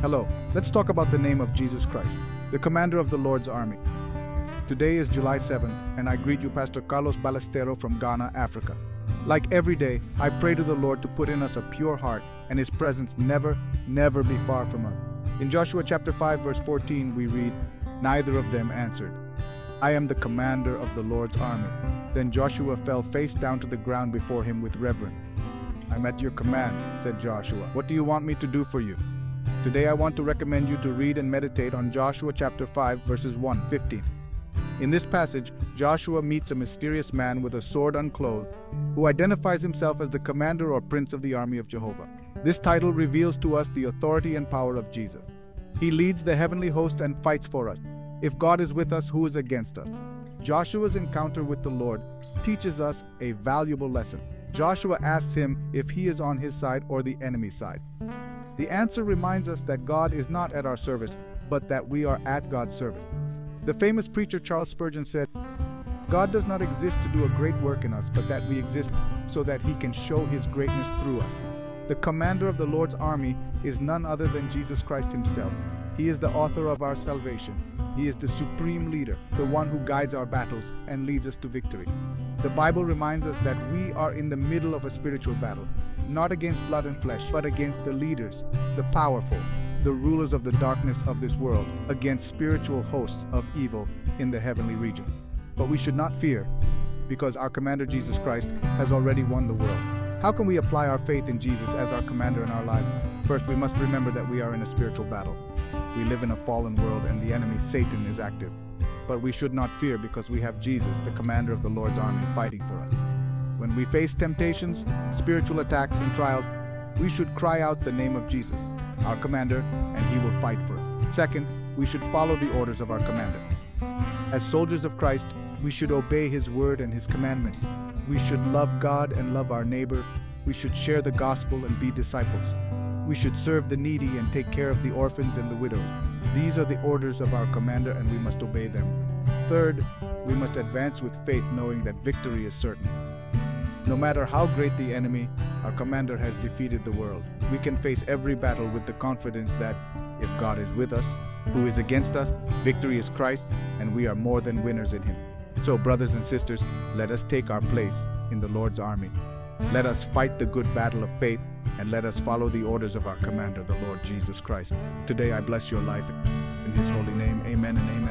Hello, let's talk about the name of Jesus Christ, the commander of the Lord's army. Today is July 7th, and I greet you, Pastor Carlos Ballestero from Ghana, Africa. Like every day, I pray to the Lord to put in us a pure heart and His presence never, never be far from us. In Joshua chapter 5, verse 14, we read, Neither of them answered, I am the commander of the Lord's army. Then Joshua fell face down to the ground before him with reverence. I'm at your command, said Joshua. What do you want me to do for you? Today I want to recommend you to read and meditate on Joshua chapter 5 verses 1 15. In this passage, Joshua meets a mysterious man with a sword unclothed who identifies himself as the commander or prince of the army of Jehovah. This title reveals to us the authority and power of Jesus. He leads the heavenly host and fights for us. If God is with us, who is against us? Joshua's encounter with the Lord teaches us a valuable lesson. Joshua asks him if he is on his side or the enemy's side. The answer reminds us that God is not at our service, but that we are at God's service. The famous preacher Charles Spurgeon said, God does not exist to do a great work in us, but that we exist so that he can show his greatness through us. The commander of the Lord's army is none other than Jesus Christ himself. He is the author of our salvation. He is the supreme leader, the one who guides our battles and leads us to victory. The Bible reminds us that we are in the middle of a spiritual battle, not against blood and flesh, but against the leaders, the powerful, the rulers of the darkness of this world, against spiritual hosts of evil in the heavenly region. But we should not fear, because our commander Jesus Christ has already won the world. How can we apply our faith in Jesus as our commander in our life? First, we must remember that we are in a spiritual battle. We live in a fallen world and the enemy, Satan, is active. But we should not fear because we have Jesus, the commander of the Lord's army, fighting for us. When we face temptations, spiritual attacks, and trials, we should cry out the name of Jesus, our commander, and he will fight for us. Second, we should follow the orders of our commander. As soldiers of Christ, we should obey his word and his commandment. We should love God and love our neighbor. We should share the gospel and be disciples. We should serve the needy and take care of the orphans and the widows. These are the orders of our commander, and we must obey them. Third, we must advance with faith, knowing that victory is certain. No matter how great the enemy, our commander has defeated the world. We can face every battle with the confidence that if God is with us, who is against us, victory is Christ, and we are more than winners in Him. So, brothers and sisters, let us take our place in the Lord's army. Let us fight the good battle of faith and let us follow the orders of our commander, the Lord Jesus Christ. Today I bless your life in his holy name. Amen and amen.